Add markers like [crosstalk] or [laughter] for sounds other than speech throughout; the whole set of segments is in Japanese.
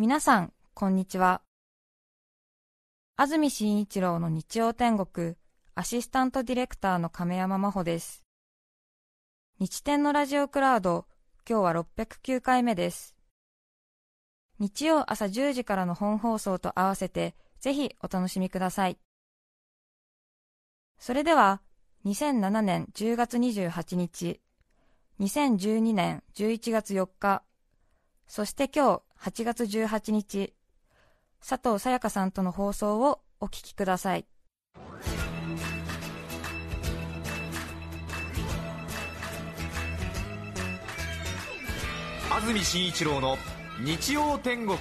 皆さん、こんにちは。安住紳一郎の日曜天国、アシスタントディレクターの亀山真帆です。日天のラジオクラウド、今日は609回目です。日曜朝10時からの本放送と合わせて、ぜひお楽しみください。それでは、2007年10月28日、2012年11月4日、そして今日8月18日、佐藤さやかさんとの放送をお聞きください。安住紳一郎の日曜天国。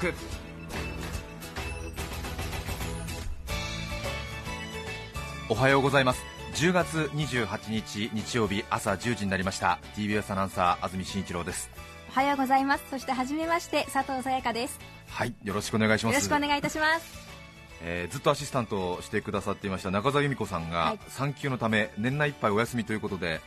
おはようございます。10月28日日曜日朝10時になりました。TBS アナウンサー安住紳一郎です。おはようございます。そして初めまして佐藤さやかです。はいよろしくお願いします。よろしくお願いいたします。えーずっとアシスタントをしてくださっていました中澤由美子さんが、はい。産休のため年内いっぱいお休みということで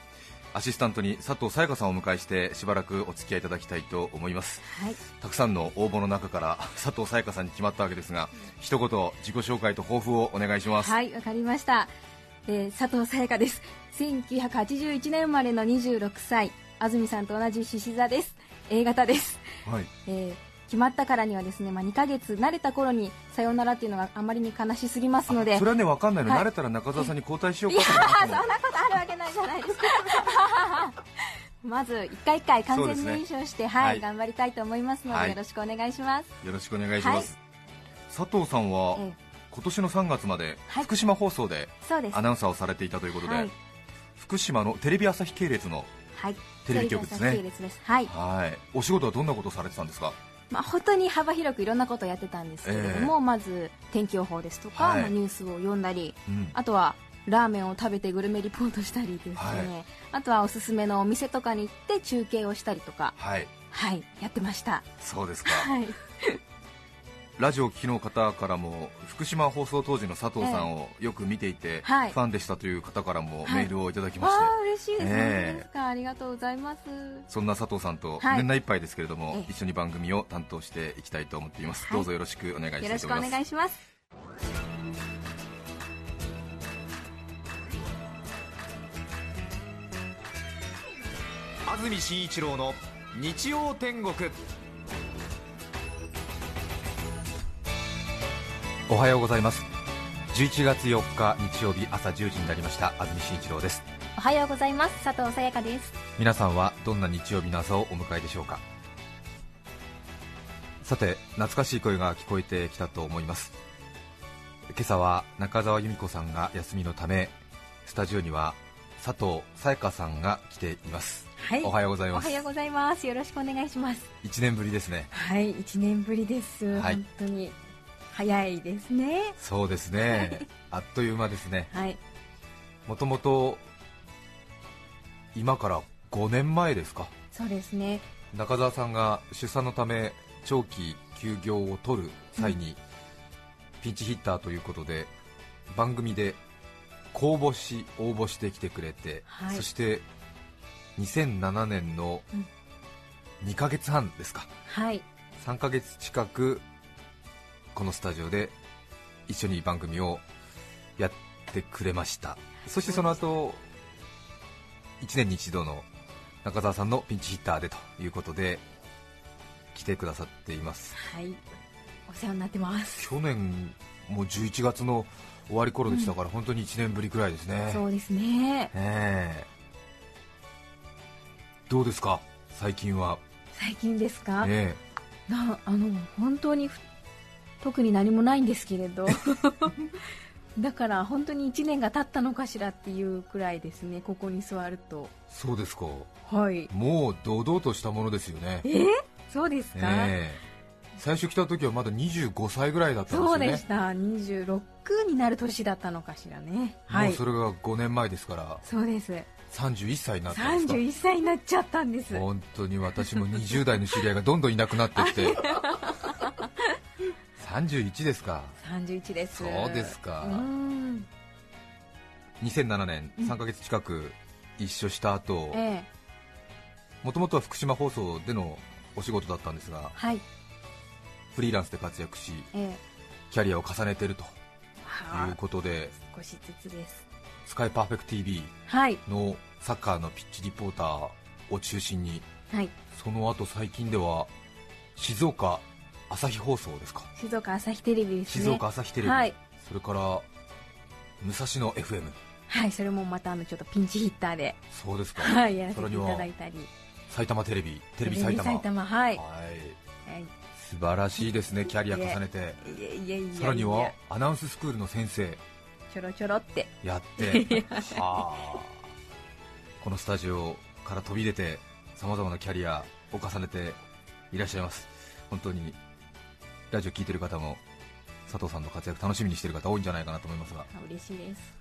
アシスタントに佐藤さやかさんをお迎えしてしばらくお付き合いいただきたいと思います。はい。たくさんの応募の中から佐藤さやかさんに決まったわけですが一言自己紹介と抱負をお願いします、はいわかりました、えー佐藤さやかです。1981年生まれの26歳安住さんと同じ獅子座です A 型です、はい。えー決まったからにはですね、まあ、2ヶ月慣れた頃にさようならっていうのがあまりに悲しすぎますので。それはね分かんないの、はい。慣れたら中澤さんに交代しよういやかとーそんなことあるわけないじゃないですか。[laughs] まず一回一回完全燃焼して、はい、はい。頑張りたいと思いますので、はい。よろしくお願いします。よろしくお願いします、佐藤さんは、え今年の3月まではい。福島放送でアナウンサーをされていたということで、はい。福島のテレビ朝日系列のはい。テレビ局ですね。す。はい。はい。お仕事はどんなことをされてたんですか？まあ、本当に幅広くいろんなことをやってたんですけれども、まず天気予報ですとか、はい。まあニュースを読んだりうん。あとはラーメンを食べてグルメリポートしたりですね、はい。あとはおすすめのお店とかに行って中継をしたりとかはい。はい。やってました。そうですか、はいラジオを聞きの方からも福島放送当時の佐藤さんをよく見ていて、はい。ファンでしたという方からもはい。メールをいただきまして、わあ嬉しいです、ええ。本当ですかありがとうございます。そんな佐藤さんとはい。年内いっぱいですけれども、ええ。一緒に番組を担当していきたいと思っています、はい。どうぞよろしくお願いしたよろしくお願いします。安住紳一郎の日曜天国おはようございます。11月4日日曜日朝10時になりました。安住紳一郎です。おはようございます。佐藤さやかです。皆さんはどんな日曜日の朝をお迎えでしょうか？さて懐かしい声が聞こえてきたと思います。今朝は中澤由美子さんが休みのためスタジオには佐藤さやかさんが来ています、はい。おはようございおます。はようございます。よろしくお願いします。1年ぶりですね。はい1年ぶりです、はい。本当に早いですね。そうですね。あっという間ですね。はい。もともと今から5年前ですか？そうですね。中澤さんが出産のため長期休業を取る際に、ピンチヒッターということで番組で公募し応募してきてくれて、はい。そして2007年のうん。2ヶ月半ですか？はい。3ヶ月近くこのスタジオで一緒に番組をやってくれました。そしてその後1年に一度の中澤さんのピンチヒッターでということで来てくださっています。はい。お世話になってます。去年もう11月の終わり頃でしたから、本当に1年ぶりくらいですね。そうですね。ええ。どうですか？最近は。最近ですか、え。なあの本当にふ特に何もないんですけれど。[laughs] だから本当に1年が経ったのかしらっていうくらいですねここに座ると。えそうですか。はい。もう堂々としたものですよね。え？そうですか、ええ。最初来た時はまだ25歳ぐらいだったんですそよね。うでした。26になる年だったのかしらね。はい。もうそれが5年前ですから。そうです。31歳になったんですか？31歳になっちゃったんです。本当に私も20代の知り合いがどんどんいなくなってきて [laughs] 31ですか。31です。そうですか。うん。2007年3ヶ月近く一緒した後ええ。もともとは福島放送でのお仕事だったんですがはい。フリーランスで活躍しええ。キャリアを重ねているとはいうことで少しずつです。スカイパーフェクト TV はい。のサッカーのピッチリポーターを中心にはい。その後最近では静岡朝日放送ですか？静岡朝日テレビですね。静岡朝日テレビ、はい。それから武蔵野 FM はいそれもまたあのちょっとピンチヒッターで。そうですか、はいやらせていそれにはただいたり。埼玉テレビテレビ埼玉。はい、はい。はい、素晴らしいですねキャリア重ねて。さらにはアナウンススクールの先生。ちょろちょろって。やって。[laughs] はあ。このスタジオから飛び出てさまざまなキャリアを重ねていらっしゃいます。本当にラジオ聞いてる方も佐藤さんの活躍楽しみにしている方多いんじゃないかなと思いますが。あ嬉しいです。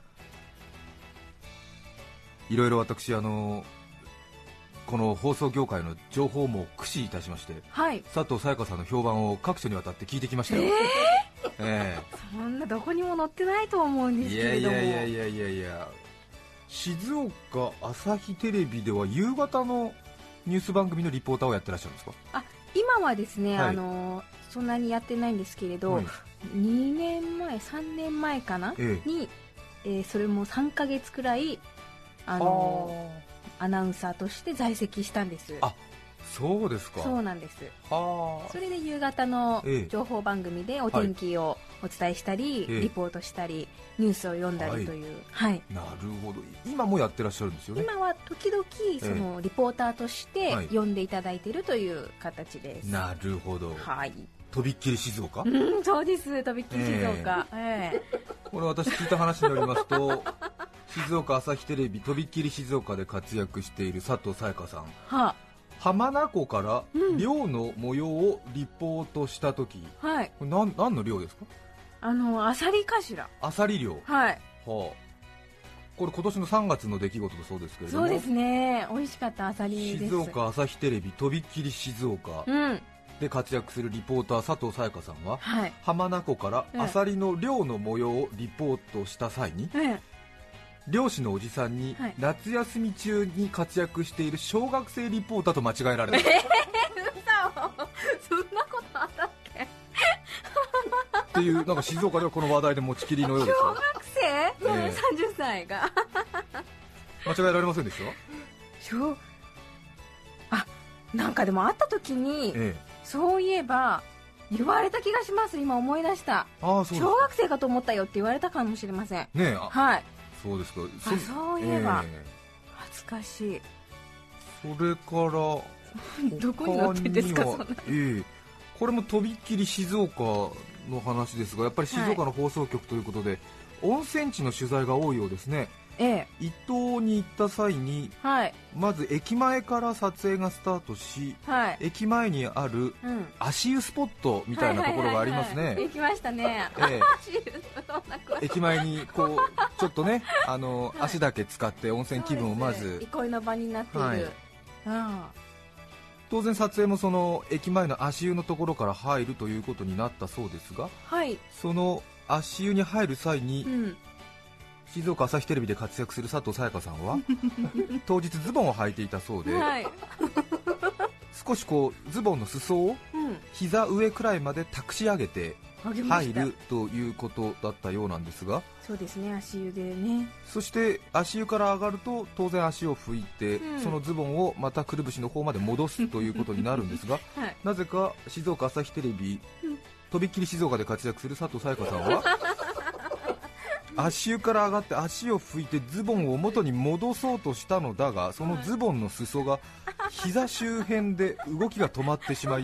いろいろ私あのこの放送業界の情報も駆使いたしましてはい。佐藤さやかさんの評判を各所にわたって聞いてきましたよ、えそんなどこにも載ってないと思うんですけれども。やいやいやいやいや静岡朝日テレビでは夕方のニュース番組のリポーターをやってらっしゃるんですか？今はですね、はい。あのそんなにやってないんですけれど、はい。2年前3年前かな、ええ。に、えーそれも3ヶ月くらいあのアナウンサーとして在籍したんです。あそうですか。そうなんです。はあ。それで夕方のええ。情報番組でお天気をお伝えしたり、ええ。リポートしたりニュースを読んだりという、はい。なるほど。今もやってらっしゃるんですよね。今は時々そのリポーターとしてはい。読んでいただいているという形です、なるほど。はい。とびっきり静岡？うんそうです。とびっきり静岡、ええ。これ私聞いた話によりますと静岡朝日テレビとびっきり静岡で活躍している佐藤さやかさん。は浜名湖からうん。漁の模様をリポートした時、はい。これ何何の漁ですか？あのアサリかしら。アサリ漁はあはいこれ今年の3月の出来事だそうですけれども。そうですね。美味しかったアサリです。静岡朝日テレビとびっきり静岡。うん。で活躍するリポーター佐藤さやかさんははい。浜名湖からええアサリの漁の模様をリポートした際にええ漁師のおじさんにはい。夏休み中に活躍している小学生リポーターと間違えられた。そんなことあったっけ？っていうなんか静岡ではこの話題で持ちきりのようですよ。小学生、ええ。30歳が。間違えられませんでした？小あなんかでも会った時にええ。そういえば言われた気がします。今思い出した。ああそうです小学生かと思ったよって言われたかもしれません。ねえあはいそうですか。あそういえばえ恥ずかしい。えそれから [laughs] どこに載ってんですかええ。これもとびっきり静岡の話ですがやっぱり静岡の放送局ということで、温泉地の取材が多いようですねええ。伊東に行った際にはい。まず駅前から撮影がスタートしはい。駅前にあるうん。足湯スポットみたいなところがありますね。行きましたね。ええ。駅前にこうちょっとねあの [laughs] はい。足だけ使って温泉気分をまず。憩いの場になっている、はい。あ当然撮影もその駅前の足湯のところから入るということになったそうですがあはい。その足湯に入る際にうん静岡朝日テレビで活躍する佐藤さやかさんは [laughs] 当日ズボンを履いていたそうではい。少しこうズボンの裾をうん。膝上くらいまで託し上げて入るということだったようなんですがそうですね足湯でね。そして足湯から上がると当然足を拭いて、うん。そのズボンをまたくるぶしの方まで戻すということになるんですが [laughs] はい。なぜか静岡朝日テレビ、うん。とびっきり静岡で活躍する佐藤さやかさんは [laughs] 足湯から上がって足を拭いてズボンを元に戻そうとしたのだがそのズボンの裾が膝周辺で動きが止まってしまい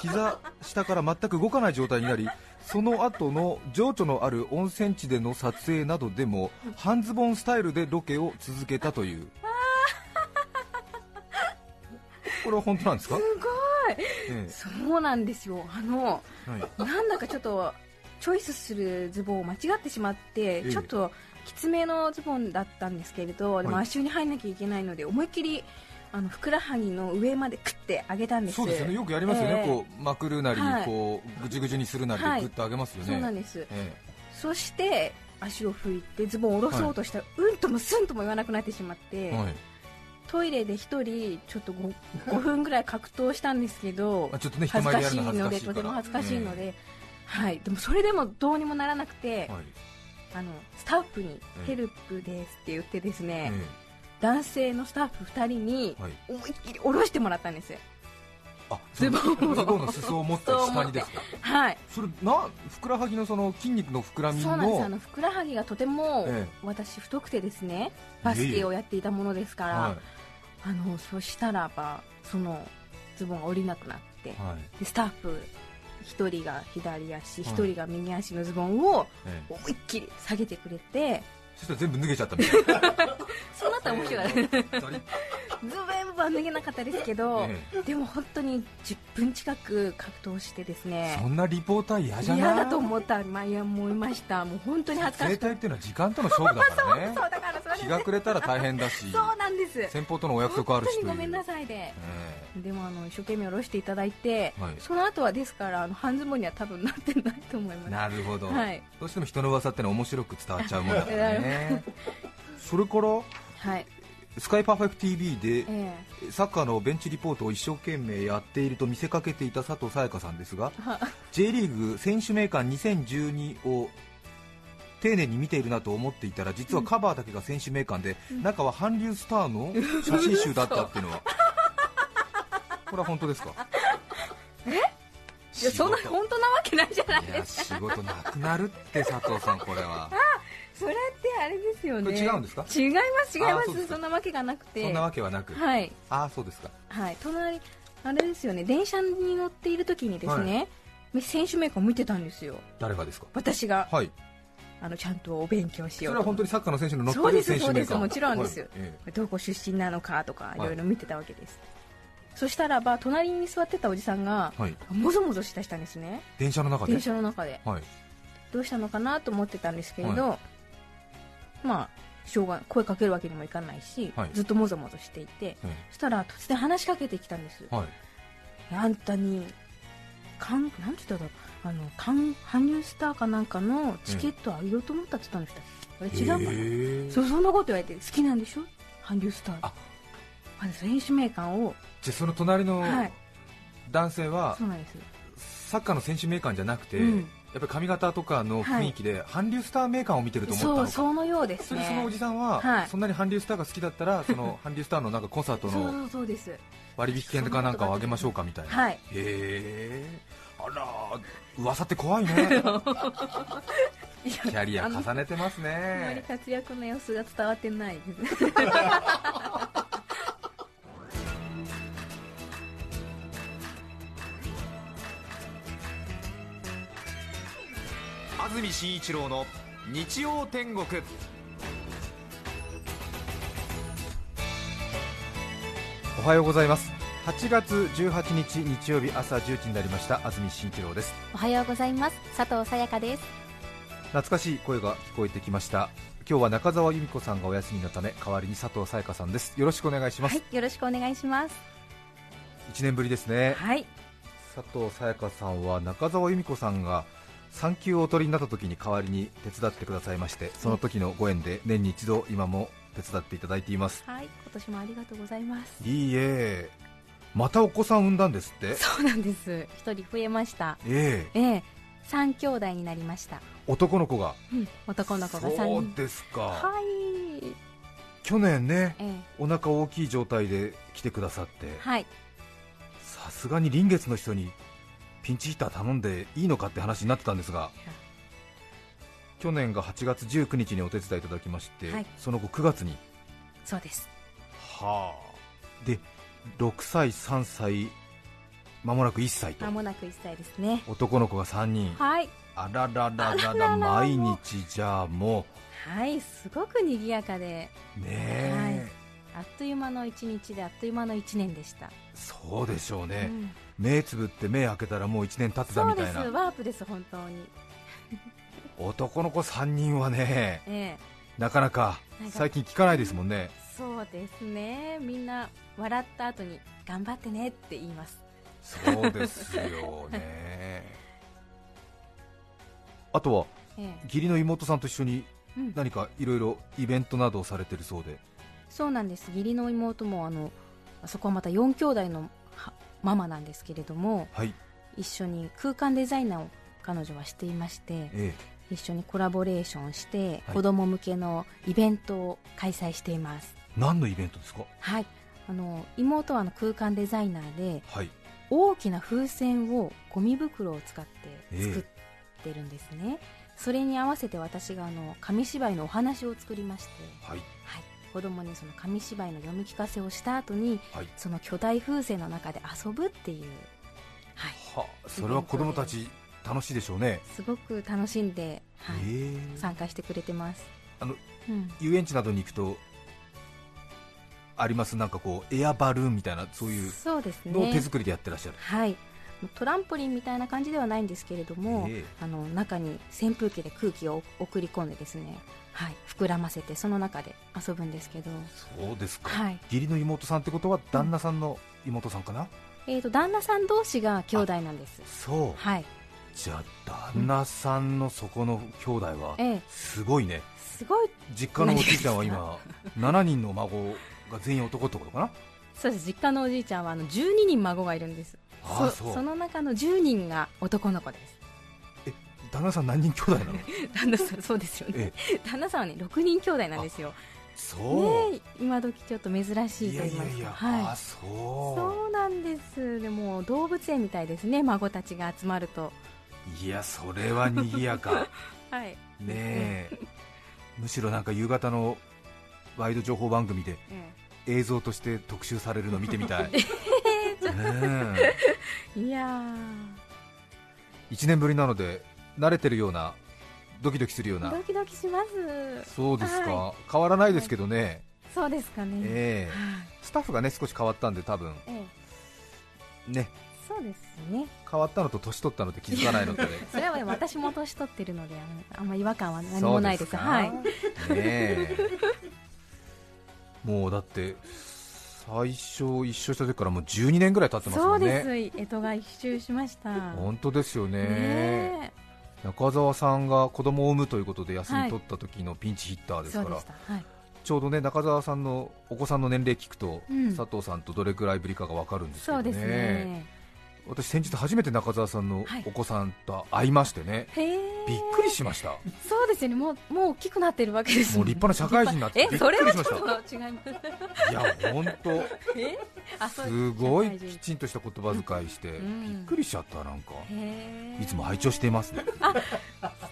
膝下から全く動かない状態になりその後の情緒のある温泉地での撮影などでも半ズボンスタイルでロケを続けたという。これは本当なんですか？す、ごい。えそうなんですよ。あのえはい。なんだかちょっとチョイスするズボンを間違ってしまって、ええ。ちょっときつめのズボンだったんですけれど、でもはい足湯に入んなきゃいけないので思いっきりあのふくらはぎの上までクッて上げたんです。そうですよね。よくやりますよね、ええ。こうまくるなり、はい。こうぐじゅぐじゅにするなりではい。グッと上げますよね、そうなんです。えそして足を拭いてズボンを下ろそうとしたら、うんともすんとも言わなくなってしまって、トイレで一人ちょっと 5, 5分ぐらい格闘したんですけどあちょっとね人恥ずかしいのでとても恥ずかしいので、はい、でもそれでもどうにもならなくて、はい。あのスタッフにえ「え。ヘルプです」って言ってですね、え男性のスタッフ2人に思いっきり下ろしてもらったんです。あズボンを。ズボンの裾を持って下にですか？はい。それなふくらはぎのその筋肉の膨らみそうなんです。あののふくらはぎがとても、え私太くてですねバスケをやっていたものですから、はあのそしたらばそのズボンが下りなくなって、いはい。でスタッフ1人が左足はい。1人が右足のズボンをええ。思いっきり下げてくれてそしたら全部脱げちゃったみたいな。[laughs] そうなったら面白い。ズドリッボンは脱げなかったですけど、えでも本当に10分近く格闘してですえねそんなリポーター嫌じゃない？嫌だと思った、まあ、いや思いました。もう本当に恥ずかし生かっ態っていうのは時間との勝負だからね。たそうだからそれで。日が暮れたら大変だしそうなんです。先方とのお約束あるし。本当にごめんなさいでえでもあの一生懸命下ろしていただいて、はい。その後はですからあの半ズボンには多分なってないと思います。えなるほど、はい。どうしても人の噂ってのは面白く伝わっちゃうもんだからな [laughs] ね。[laughs] それからはい。スカイパーフェクト TV でえサッカーのベンチリポートを一生懸命やっていると見せかけていた佐藤沙也加さんですが [laughs] J リーグ選手名鑑2012を丁寧に見ているなと思っていたら実はカバーだけが選手名鑑で、中は韓流スターの [laughs] 写真集だったっていうのは。これは本当ですか？いやそんな本当なわけないじゃないですか。仕事なくなるって佐藤さんこれはそれってあれですよね。違うんですか？違います違います。そんなわけがなくて。そんなわけはなく。はい。ああそうですか。はい。隣あれですよね。電車に乗っている時にですね、選手名鑑を見てたんですよ。誰がですか？私が。はい。あのちゃんとお勉強しようと。それは本当にサッカーの選手の乗っそうですてる選手名鑑そうです。もちろんですはい。えどこ出身なのかとかい。いろいろ見てたわけです、そしたらば隣に座ってたおじさんがえはい。もぞもぞしだしたんですね。電車の中で？電車の中で。はい。どうしたのかなと思ってたんですけれど、まあしょうが声かけるわけにもいかないし、はい。ずっともぞもぞしていてえそしたら突然話しかけてきたんです。えはい。あんたにかんなんて言ったんだろう。あのかん韓流スターかなんかのチケットあげようと思ったって言ったんでした、あれ違うかな、そうそんなこと言われて好きなんでしょ？韓流スター。あ。あの選手名鑑を。じゃあその隣のはい。男性はそうなんですサッカーの選手名鑑じゃなくて、うんやっぱり髪型とかの雰囲気で韓流スター名鑑を見てると思ったのか。そうそのようですそれでそのおねじさんは、はい。そんなに韓流スターが好きだったら [laughs] その韓流スターのなんかコンサートの割引券かなんかをあげましょうかみたいな。はい。へえ。あら噂って怖いね。[laughs] キャリア重ねてますあまりね活躍の様子が伝わってない [laughs] 住紳一郎の日曜天国。おはようございます。8月18日日曜日朝10時になりました。安住紳一郎です。おはようございます。佐藤さやかです。懐かしい声が聞こえてきました。今日は中澤由美子さんがお休みのため代わりに佐藤沙也加さんです。よろしくお願いします、はいよろしくお願いします。1年ぶりですね。はい。佐藤沙也加さんは中澤由美子さんが産休をお取りになった時に代わりに手伝ってくださいましてその時のご縁で年に一度今も手伝っていただいています。はい今年もありがとうございます。いいえ。またお子さん産んだんですって？そうなんです。一人増えました。ええ。ええ。三兄弟になりました、男の子が？うん、男の子が三そう人ですか。はい。去年ねええ。お腹大きい状態で来てくださって。はい。さすがに臨月の人にピンチヒッター頼んでいいのかって話になってたんですが去年が8月19日にお手伝いいただきまして、はい。その後9月に。そうです。はあ。で6歳3歳まもなく1歳と。間もなく1歳ですね。男の子が3人。はい。あららららら毎日じゃあもはいすごく賑やかで。うねえ、あっという間の1日であっという間の1年でした、そうでしょうね、うん。目つぶって目開けたらもう1年経ってたそうです。みたいなワープです本当に。男の子3人はねええ。なかなか最近聞かないですもんね。そうですね。みんな笑った後に頑張ってねって言います。そうですよね。[laughs] あとはええ。義理の妹さんと一緒にうん。何かいろいろイベントなどをされてるそうでそうなんです。義理の妹もあのそこはまた4兄弟のはママなんですけれどもはい。一緒に空間デザイナーを彼女はしていましてえ一緒にコラボレーションして、はい。子供向けのイベントを開催しています。え何のイベントですか？はい。あの妹はあの空間デザイナーではい。大きな風船をゴミ袋を使ってええ。作ってるんですね、それに合わせて私があの紙芝居のお話を作りまして、はい。はい、子供にその紙芝居の読み聞かせをした後にはい。その巨大風船の中で遊ぶっていう、はい、はそれは子供たち楽しいでしょうね。すごく楽しんで、はい。ええ。参加してくれてます。あのうん、遊園地などに行くとありますなんかこうエアバルーンみたいなそういうそうですのを手ね作りでやってらっしゃる、はいトランポリンみたいな感じではないんですけれども、えあの中に扇風機で空気を送り込んでですね、はい、膨らませてその中で遊ぶんですけど、そうですか、はい。義理の妹さんってことは旦那さんの妹さんかな、えー、と旦那さん同士が兄弟なんです。そう。はい。じゃあ旦那さんのそこの兄弟はええ。すごいね。すごい。実家のおじいちゃんは今7人の孫が全員男ってことかな？そうです。実家のおじいちゃんはあの12人孫がいるんですああそう。その中の10人が男の子です。旦那さん何人兄弟なの？[laughs] 旦那さんそうですよね、旦那さんはね6人兄弟なんですよ。そう、ねえ今時ちょっと珍しいいと言いますか。はい。あそう。なんです。でも動物園みたいですね。孫たちが集まると。いやそれは賑やか。[laughs] はい。ねえ。[laughs] むしろなんか夕方のワイド情報番組でえ。映像として特集されるの見てみたい、[laughs] いやー。え、1年ぶりなので慣れてるようなドキドキするような。ドキドキします。そうですか、は変わらないですけどね、そうですかね、ええ。はい。スタッフがね少し変わったんで多分。ええ。ね。そうですね。変わったのと年取ったので気づかないので。[laughs] それはね私も年取ってるのであんま違和感は何もないです。はい。ねえ。[laughs] もうだって最初一緒した時からもう12年ぐらい経ってますそうんもねです。江戸が一周しました。本当ですよね。ね中澤さんが子供を産むということで休み取った時のピンチヒッターですから、そうでした。はい。ちょうどね中澤さんのお子さんの年齢聞くと、うん。佐藤さんとどれくらいぶりかが分かるんですけどね。そうですね私先日初めて中澤さんのはい。お子さんと会いましてね、へえびっくりしました。そうですよね。もうもう大きくなってるわけですもう立派な社会人になってえびっそれはちょっくりしましたと違います。いや本当。す。ごいきちんとした言葉遣いして、うん。びっくりしちゃったなんか。いつも拝聴していますね。素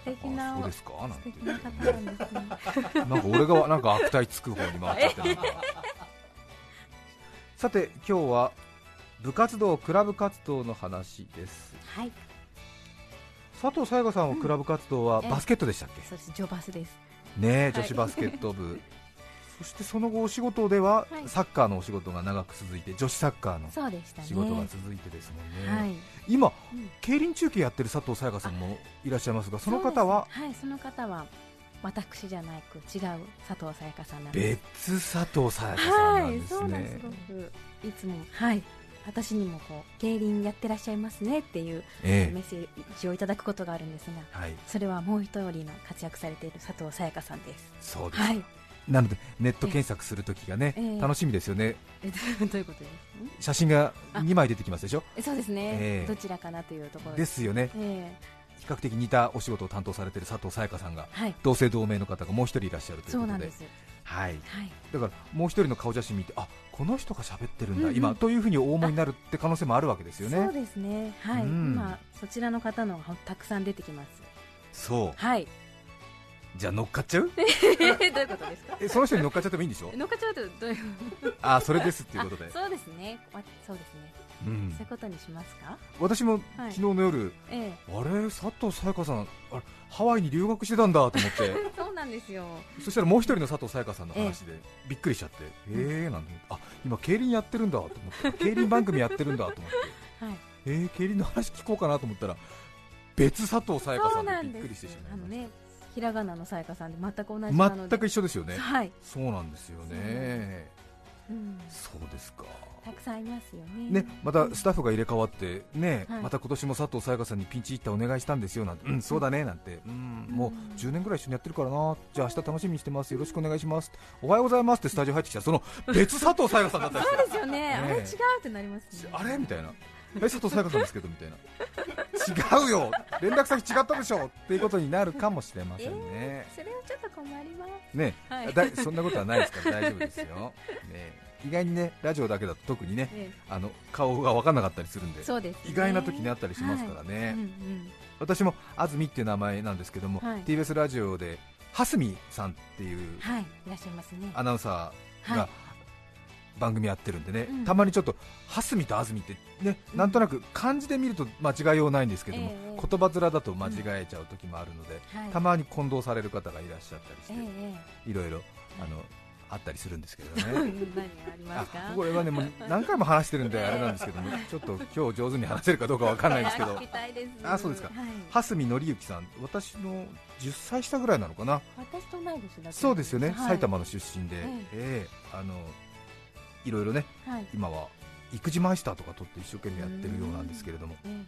敵なあそうですか？なんて。なんですね。なんか俺がなんか悪態つく方に回っちゃってなんか。[laughs] さて今日は部活動クラブ活動の話です。はい。佐藤沙也加さんはクラブ活動はええ。バスケットでしたっけ、そうです。ジョバスです。ね女子バスケット部、[laughs] そしてその後お仕事でははい。サッカーのお仕事が長く続いて女子サッカーの仕事が続いてですもんね、はい。今うん。競輪中継やってる佐藤沙也加さんもいらっしゃいますがその方は？はいその方は私じゃなく違う佐藤さやかさんなんです。別佐藤沙也加さんなんですはい、そうなんねですすごく。いつもはい私にもこう競輪やってらっしゃいますねっていうえメッセージをいただくことがあるんですがえはい。それはもう一人の活躍されている佐藤さやかさんです。そうです、はい。なのでネット検索するときがね、ええ。楽しみですよね。え [laughs] どういうことです？写真があ。2枚出てきますでしょ？えそうですね、ええ。どちらかなというところです。よね。え比較的似たお仕事を担当されている佐藤沙也加さんがえはい。同姓同名の方がもう一人いらっしゃるということで。そうなんですはい、はい。だからもう一人の顔写真見てあこの人が喋ってるんだ、うんうん。今というふうにお思いになるって可能性もあるわけですよね。そうですね。はい、うん。今そちらの方のがたくさん出てきます。そう。はい。じゃあ乗っかっちゃう？[laughs] どういうことですか？えその人に乗っかっちゃってもいいんでしょ？乗っかっちゃうとどういうあそれですっていうことで。あ、[laughs] そうですね。わそうですね。うん。そういうことにしますか？私もはい。昨日の夜、えあれ？佐藤沙也加さんあれ？ハワイに留学してたんだと思って。え [laughs] そうなんですよ。そしたらもう一人の佐藤沙也加さんの話でびっくりしちゃって、えーなんて。あ今競輪やってるんだと思って。競輪番組やってるんだと思って。[laughs] はい。えー、競輪の話聞こうかなと思ったら別佐藤沙也加さんででびっくりしてしすまいましあのねひらがなのさやかさんで全く同じなたので。全く一緒ですよね。はい。そうなんですよねうん。そうですか。たくさんいますよね。ね、またスタッフが入れ替わって、ねはい。また今年も佐藤沙也加さんにピンチヒッターお願いしたんですよなんて、うん、そうだねなんて、うん、もう10年ぐらい一緒にやってるからな、じゃあ明日楽しみにしてます、よろしくお願いします、おはようございますってスタジオ入ってきた。ら、その [laughs] 別佐藤沙也加さんだったりしてそうですよね。ねあれ違うってなりますね。あれみたいな、え佐藤沙也加さんですけどみたいな、違うよ、[laughs] 連絡先違ったでしょっていうことになるかもしれませんね。それはちょっと困ります。ね、はい。だいそんなことはないですから。大丈夫ですよ、ね、意外にねラジオだけだと特にねえあの顔が分かんなかったりするんでえそうですね。意外な時にあったりしますからね、はい。うんうん私も安住っていう名前なんですけども、はい。TBS ラジオで蓮見さんっていうはいいらっしゃいますね。アナウンサーがはい。番組やってるんでね、うん。たまにちょっと蓮見と安住ってね、なんとなく漢字で見ると間違いようないんですけども、ええ言葉面だと間違えちゃう時もあるので、はい。たまに混同される方がいらっしゃったりして、ええいろいろあのあったりするんですけどええね。[laughs] これはねもう何回も話してるんであれなんですけども、[laughs] ちょっと今日上手に話せるかどうかわかんないんですけど。あそうですか。はい。蓮見紀之さん、私の10歳下ぐらいなのかな、私と同い年そうですよね、はい。埼玉の出身で、えええあのいろいろね、はい。今は育児マイスターとか取って一生懸命やってるようなんですけれども、え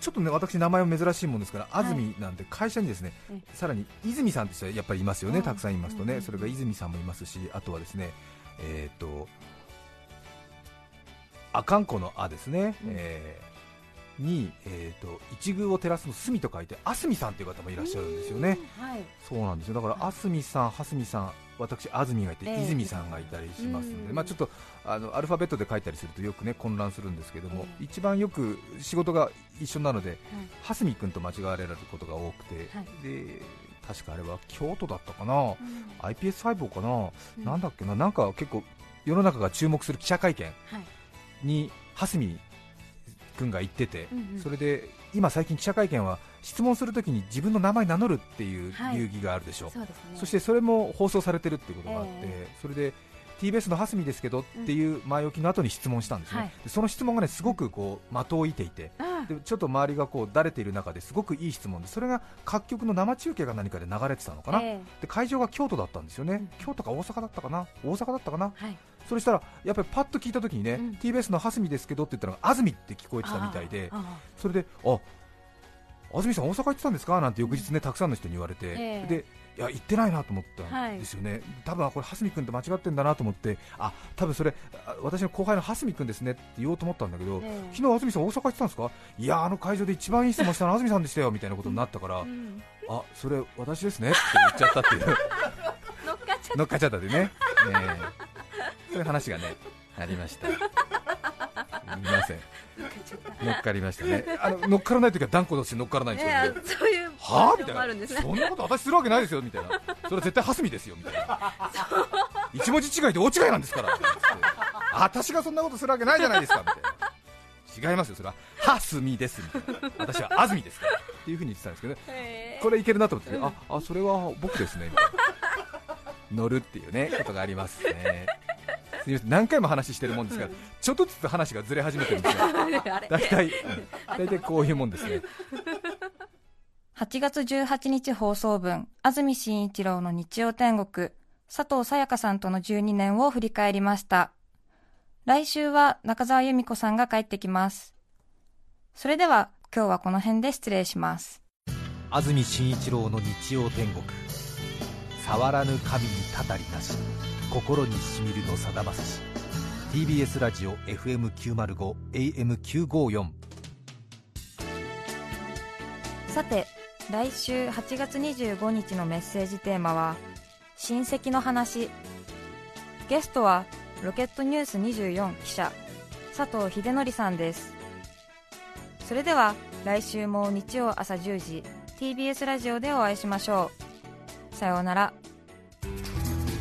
ちょっとね私、名前も珍しいもんですから、はい。安住なんで会社にですね、えさらに泉さんってやっぱりいますよね、うん。たくさんいますとね、それが泉さんもいますし、あとはですね、えっ、と、あかんこのあですね、うん。えーに、えー、と一宮を照らすの隅と書いて、あすみさんという方もいらっしゃるんですよね。うん。はい。そうなんですよ。だから、あすみさん、はすみさん、私、あずみがいて、ええ。泉さんがいたりしますので、うん。まあ、ちょっとあのアルファベットで書いたりするとよくね混乱するんですけども、ええ。一番よく仕事が一緒なので、はい。はすみ君と間違われることが多くて、はい。で確かあれは京都だったかな、うん。iPS 細胞かな、うん。なんだっけな、なんか結構、世の中が注目する記者会見はい。に、はすみ君が行ってて、うんうん。それで今、最近、記者会見は質問するときに自分の名前名乗るっていうはい。流儀があるでしょ、そうですね。そしてそれも放送されてるっていうことがあって、えそれで TBS の蓮見ですけどっていう前置きの後に質問したんですね、はい。でその質問がねすごくこう的を射ていて、あでちょっと周りがこうだれている中ですごくいい質問で、それが各局の生中継が何かで流れてたのかな、えで会場が京都だったんですよね、うん京都か大阪だったかな、大阪だったかな、えはいそれしたらやっぱりパッと聞いたときにね、うん。TBS の蓮見ですけどって言ったのが安住って聞こえてたみたいで、それで、あ安住さん、大阪行ってたんですか？なんて翌日ね、たくさんの人に言われて、ええ。でいや行ってないなと思ったんですよね、多分これ、蓮見君と間違ってんだなと思って、あ多分それ、あ私の後輩の蓮見君ですねって言おうと思ったんだけど、ええ。昨日安住さん、大阪行ってたんですか？いや、あの会場で一番いい質問したのは安住さんでしたよみたいなことになったから、うん。あそれ、私ですねって言っちゃったっていう。[laughs] 乗っかっちゃった。でね、[laughs] ねえそういう話がね、ありました。すみません、乗っかりましたね、あの乗っからないときは断固として乗っからないんですけど、ね、そういうはあ？みたいな。そんなこと私するわけないですよみたいな、それは絶対ハスミですよみたいな、一文字違いで大違いなんですから、私がそんなことするわけないじゃないですかみたいな、違いますよ、それは。ハスミですみたいな、私は安住ですから。っていうふうに言ってたんですけど、これいけるなと思って、ああそれは僕ですねみたいな。乗るっていうねことがありますね。すみません何回も話してるもんですから、ちょっとずつ話がずれ始めてるんですよ、[laughs] 大体、うん大体こういうもんですね。8月18日放送分、安住紳一郎の日曜天国、佐藤さやかさんとの12年を振り返りました。来週は中澤由美子さんが帰ってきます。それでは、今日はこの辺で失礼します。安住紳一郎の日曜天国触らぬ神にたたりなし心にしみるのさだまさし TBS ラジオ FM905 AM954 さて、来週8月25日のメッセージテーマは、親戚の話。ゲストは、ロケットニュース24記者、佐藤秀則さんです。それでは、来週も日曜朝10時、TBS ラジオでお会いしましょう。さようなら。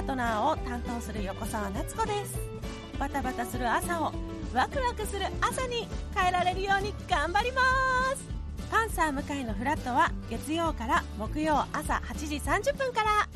ートナーを担当する横澤夏子です。バタバタする朝をワクワクする朝に変えられるように頑張ります。パンサー向井のフラットは月曜から木曜朝8時30分から。